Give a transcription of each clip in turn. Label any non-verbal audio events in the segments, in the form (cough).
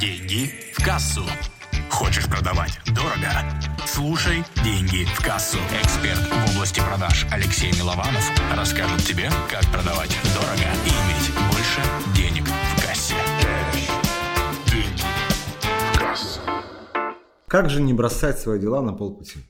Деньги в кассу. Хочешь продавать дорого? Слушай «Деньги в кассу». Эксперт в области продаж Алексей Милованов расскажет тебе, как продавать дорого и иметь больше денег в кассе. Деньги в кассу. Как же не бросать свои дела на полпути?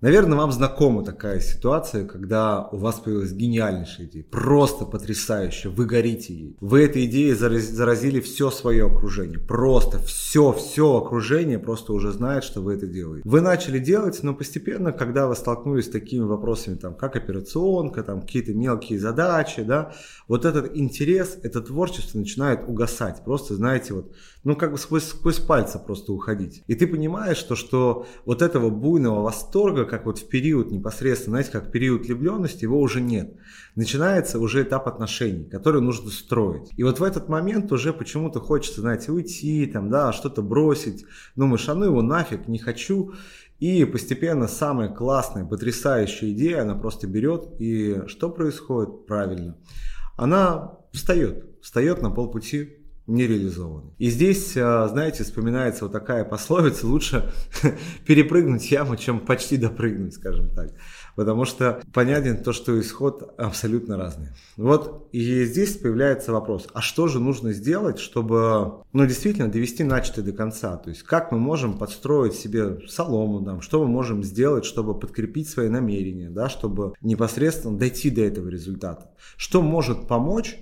Наверное, вам знакома такая ситуация, когда у вас появилась гениальнейшая идея, просто потрясающая, вы горите ей. Вы этой идеей заразили все свое окружение, просто все, все окружение просто уже знает, что вы это делаете. Вы начали делать, но постепенно, когда вы столкнулись с такими вопросами, там, как операционка, там, какие-то мелкие задачи, да, вот этот интерес, это творчество начинает угасать, просто, знаете, вот, ну, как бы сквозь, сквозь пальцы просто уходить. И ты понимаешь, что, что вот этого буйного восторга, как вот в период непосредственно, знаете, как период влюбленности, его уже нет. Начинается уже этап отношений, который нужно строить. И вот в этот момент уже почему-то хочется, знаете, уйти, там, да, что-то бросить. Думаешь, а ну его нафиг, не хочу. И постепенно самая классная, потрясающая идея, она просто берет, и что происходит? Правильно. Она встает, встает на полпути не реализованы. И здесь, а, знаете, вспоминается вот такая пословица, лучше (laughs) перепрыгнуть яму, чем почти допрыгнуть, скажем так. Потому что понятен то, что исход абсолютно разный. Вот и здесь появляется вопрос, а что же нужно сделать, чтобы, ну, действительно довести начатое до конца? То есть как мы можем подстроить себе солому, там, что мы можем сделать, чтобы подкрепить свои намерения, да, чтобы непосредственно дойти до этого результата? Что может помочь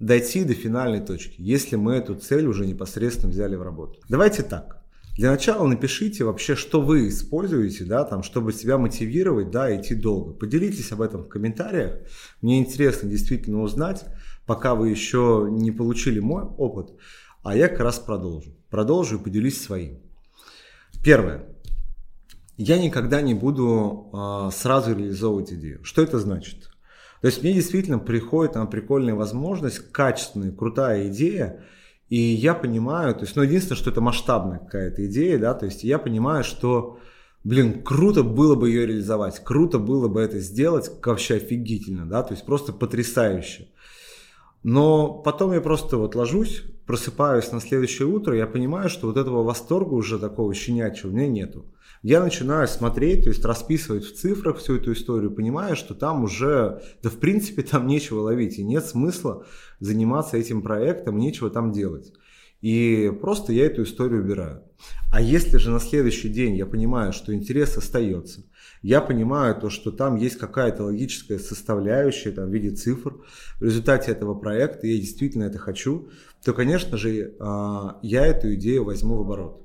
дойти до финальной точки, если мы эту цель уже непосредственно взяли в работу. Давайте так. Для начала напишите вообще, что вы используете, да, там, чтобы себя мотивировать, да, идти долго. Поделитесь об этом в комментариях. Мне интересно действительно узнать, пока вы еще не получили мой опыт, а я как раз продолжу. Продолжу и поделюсь своим. Первое. Я никогда не буду э, сразу реализовывать идею. Что это значит? То есть мне действительно приходит там прикольная возможность, качественная, крутая идея, и я понимаю, то есть, ну, единственное, что это масштабная какая-то идея, да, то есть я понимаю, что, блин, круто было бы ее реализовать, круто было бы это сделать, вообще офигительно, да, то есть просто потрясающе. Но потом я просто вот ложусь, просыпаюсь на следующее утро, я понимаю, что вот этого восторга уже такого щенячьего у меня нету я начинаю смотреть, то есть расписывать в цифрах всю эту историю, понимая, что там уже, да в принципе там нечего ловить, и нет смысла заниматься этим проектом, нечего там делать. И просто я эту историю убираю. А если же на следующий день я понимаю, что интерес остается, я понимаю то, что там есть какая-то логическая составляющая там, в виде цифр в результате этого проекта, я действительно это хочу, то, конечно же, а, я эту идею возьму в оборот.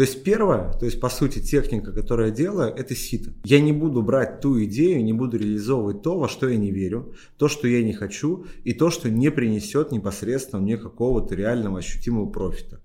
То есть первое, то есть по сути техника, которую я делаю, это сито. Я не буду брать ту идею, не буду реализовывать то, во что я не верю, то, что я не хочу, и то, что не принесет непосредственно мне какого-то реального ощутимого профита.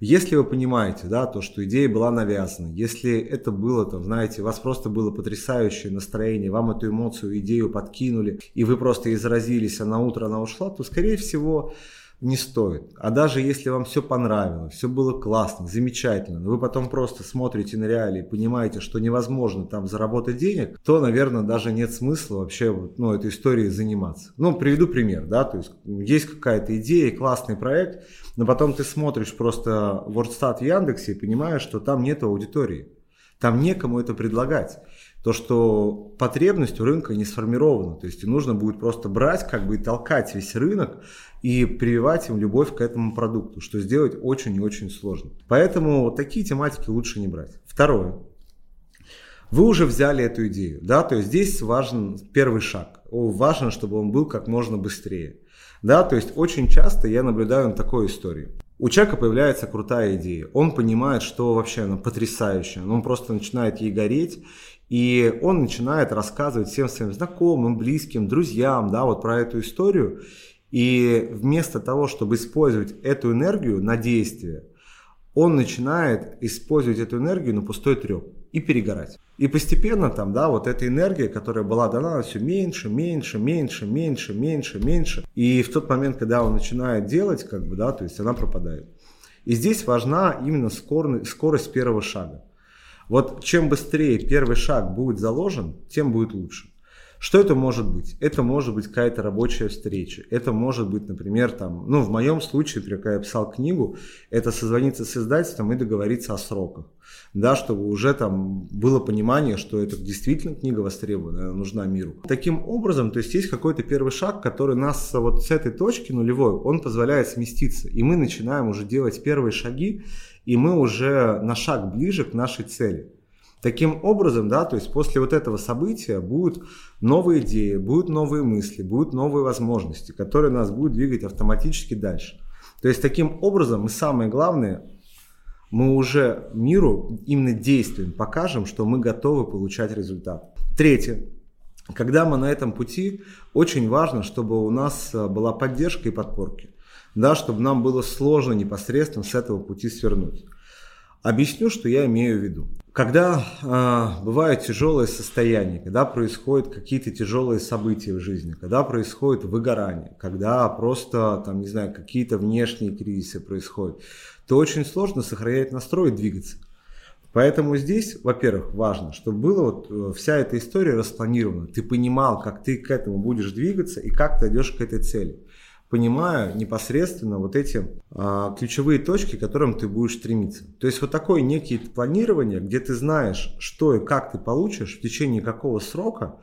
Если вы понимаете, да, то, что идея была навязана, если это было, там, знаете, у вас просто было потрясающее настроение, вам эту эмоцию, идею подкинули, и вы просто изразились, а на утро она ушла, то, скорее всего, не стоит. А даже если вам все понравилось, все было классно, замечательно, но вы потом просто смотрите на реалии и понимаете, что невозможно там заработать денег, то, наверное, даже нет смысла вообще ну, этой историей заниматься. Ну, приведу пример, да, то есть есть какая-то идея, классный проект, но потом ты смотришь просто WordStat в Яндексе и понимаешь, что там нет аудитории. Там некому это предлагать то, что потребность у рынка не сформирована. То есть нужно будет просто брать, как бы и толкать весь рынок и прививать им любовь к этому продукту, что сделать очень и очень сложно. Поэтому такие тематики лучше не брать. Второе. Вы уже взяли эту идею, да, то есть здесь важен первый шаг. Важно, чтобы он был как можно быстрее. Да, то есть очень часто я наблюдаю на такой истории. У человека появляется крутая идея. Он понимает, что вообще она потрясающая. Он просто начинает ей гореть. И он начинает рассказывать всем своим знакомым, близким, друзьям, да, вот про эту историю. И вместо того, чтобы использовать эту энергию на действие, он начинает использовать эту энергию на пустой треп и перегорать. И постепенно там, да, вот эта энергия, которая была дана, все меньше, меньше, меньше, меньше, меньше, меньше. И в тот момент, когда он начинает делать, как бы, да, то есть она пропадает. И здесь важна именно скорость первого шага. Вот чем быстрее первый шаг будет заложен, тем будет лучше. Что это может быть? Это может быть какая-то рабочая встреча. Это может быть, например, там, ну, в моем случае, например, когда я писал книгу, это созвониться с издательством и договориться о сроках. Да, чтобы уже там было понимание, что это действительно книга востребована, нужна миру. Таким образом, то есть есть какой-то первый шаг, который нас вот с этой точки нулевой, он позволяет сместиться. И мы начинаем уже делать первые шаги, и мы уже на шаг ближе к нашей цели. Таким образом, да, то есть после вот этого события будут новые идеи, будут новые мысли, будут новые возможности, которые нас будут двигать автоматически дальше. То есть таким образом мы самое главное, мы уже миру именно действием покажем, что мы готовы получать результат. Третье. Когда мы на этом пути, очень важно, чтобы у нас э, была поддержка и подпорки. Да, чтобы нам было сложно непосредственно с этого пути свернуть. Объясню, что я имею в виду. Когда э, бывают тяжелые состояния, когда происходят какие-то тяжелые события в жизни, когда происходит выгорание, когда просто, там, не знаю, какие-то внешние кризисы происходят, то очень сложно сохранять настрой и двигаться. Поэтому здесь, во-первых, важно, чтобы была вот э, вся эта история распланирована. Ты понимал, как ты к этому будешь двигаться и как ты идешь к этой цели понимая непосредственно вот эти а, ключевые точки, к которым ты будешь стремиться. То есть вот такое некие планирование, где ты знаешь, что и как ты получишь в течение какого срока,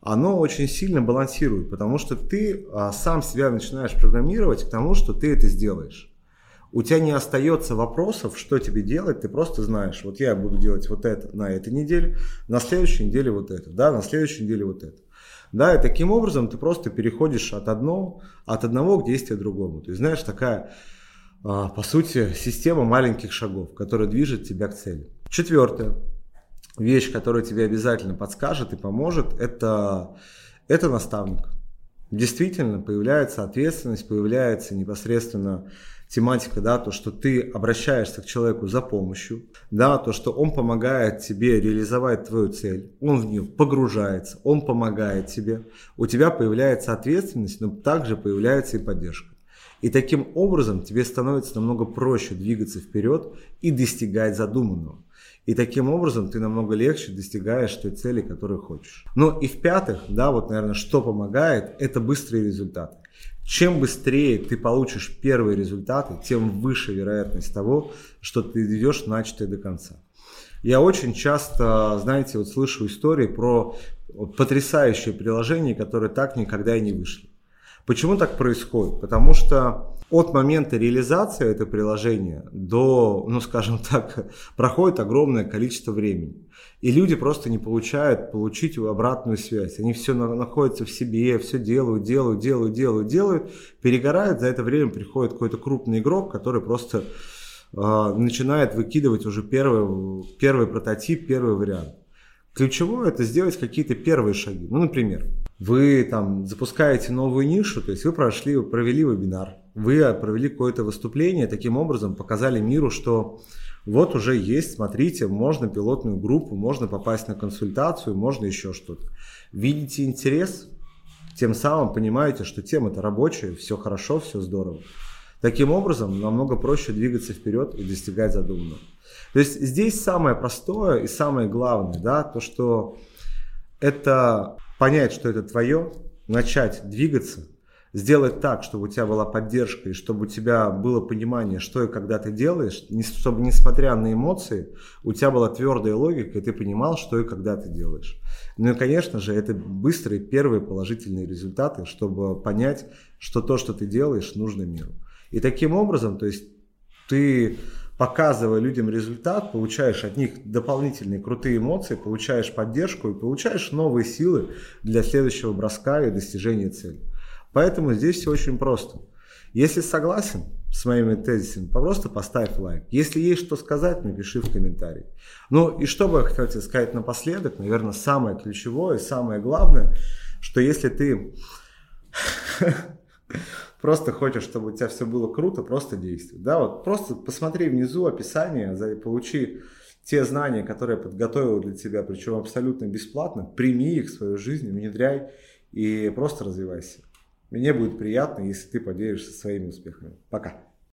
оно очень сильно балансирует, потому что ты а, сам себя начинаешь программировать к тому, что ты это сделаешь. У тебя не остается вопросов, что тебе делать, ты просто знаешь, вот я буду делать вот это на этой неделе, на следующей неделе вот это, да, на следующей неделе вот это. Да, и таким образом ты просто переходишь от одного, от одного к действию другому. То есть, знаешь, такая, а, по сути, система маленьких шагов, которая движет тебя к цели. Четвертое. Вещь, которая тебе обязательно подскажет и поможет, это, это наставник. Действительно, появляется ответственность, появляется непосредственно тематика, да, то, что ты обращаешься к человеку за помощью, да, то, что он помогает тебе реализовать твою цель, он в нее погружается, он помогает тебе, у тебя появляется ответственность, но также появляется и поддержка. И таким образом тебе становится намного проще двигаться вперед и достигать задуманного. И таким образом ты намного легче достигаешь той цели, которую хочешь. Ну и в-пятых, да, вот, наверное, что помогает, это быстрые результаты. Чем быстрее ты получишь первые результаты, тем выше вероятность того, что ты идешь начатое до конца. Я очень часто, знаете, вот слышу истории про потрясающие приложения, которые так никогда и не вышли. Почему так происходит? Потому что от момента реализации этого приложения до, ну скажем (laughs) так, проходит огромное количество времени. И люди просто не получают получить обратную связь. Они все находятся в себе, все делают, делают, делают, делают, делают, перегорают. За это время приходит какой-то крупный игрок, который просто э, начинает выкидывать уже первый, первый прототип, первый вариант. Ключевое это сделать какие-то первые шаги. Ну, например, вы там запускаете новую нишу, то есть вы прошли, провели вебинар, вы провели какое-то выступление, таким образом показали миру, что вот уже есть, смотрите, можно пилотную группу, можно попасть на консультацию, можно еще что-то. Видите интерес, тем самым понимаете, что тема-то рабочая, все хорошо, все здорово. Таким образом, намного проще двигаться вперед и достигать задуманного. То есть здесь самое простое и самое главное, да, то, что это понять, что это твое, начать двигаться, сделать так, чтобы у тебя была поддержка и чтобы у тебя было понимание, что и когда ты делаешь, чтобы несмотря на эмоции, у тебя была твердая логика, и ты понимал, что и когда ты делаешь. Ну и, конечно же, это быстрые первые положительные результаты, чтобы понять, что то, что ты делаешь, нужно миру. И таким образом, то есть ты показывая людям результат, получаешь от них дополнительные крутые эмоции, получаешь поддержку и получаешь новые силы для следующего броска и достижения цели. Поэтому здесь все очень просто. Если согласен с моими тезисами, просто поставь лайк. Если есть что сказать, напиши в комментарии. Ну и что бы я хотел тебе сказать напоследок, наверное, самое ключевое, самое главное, что если ты (laughs) просто хочешь, чтобы у тебя все было круто, просто действуй. Да, вот просто посмотри внизу описание, получи те знания, которые я подготовил для тебя, причем абсолютно бесплатно, прими их в свою жизнь, внедряй и просто развивайся. Мне будет приятно, если ты поделишься своими успехами. Пока.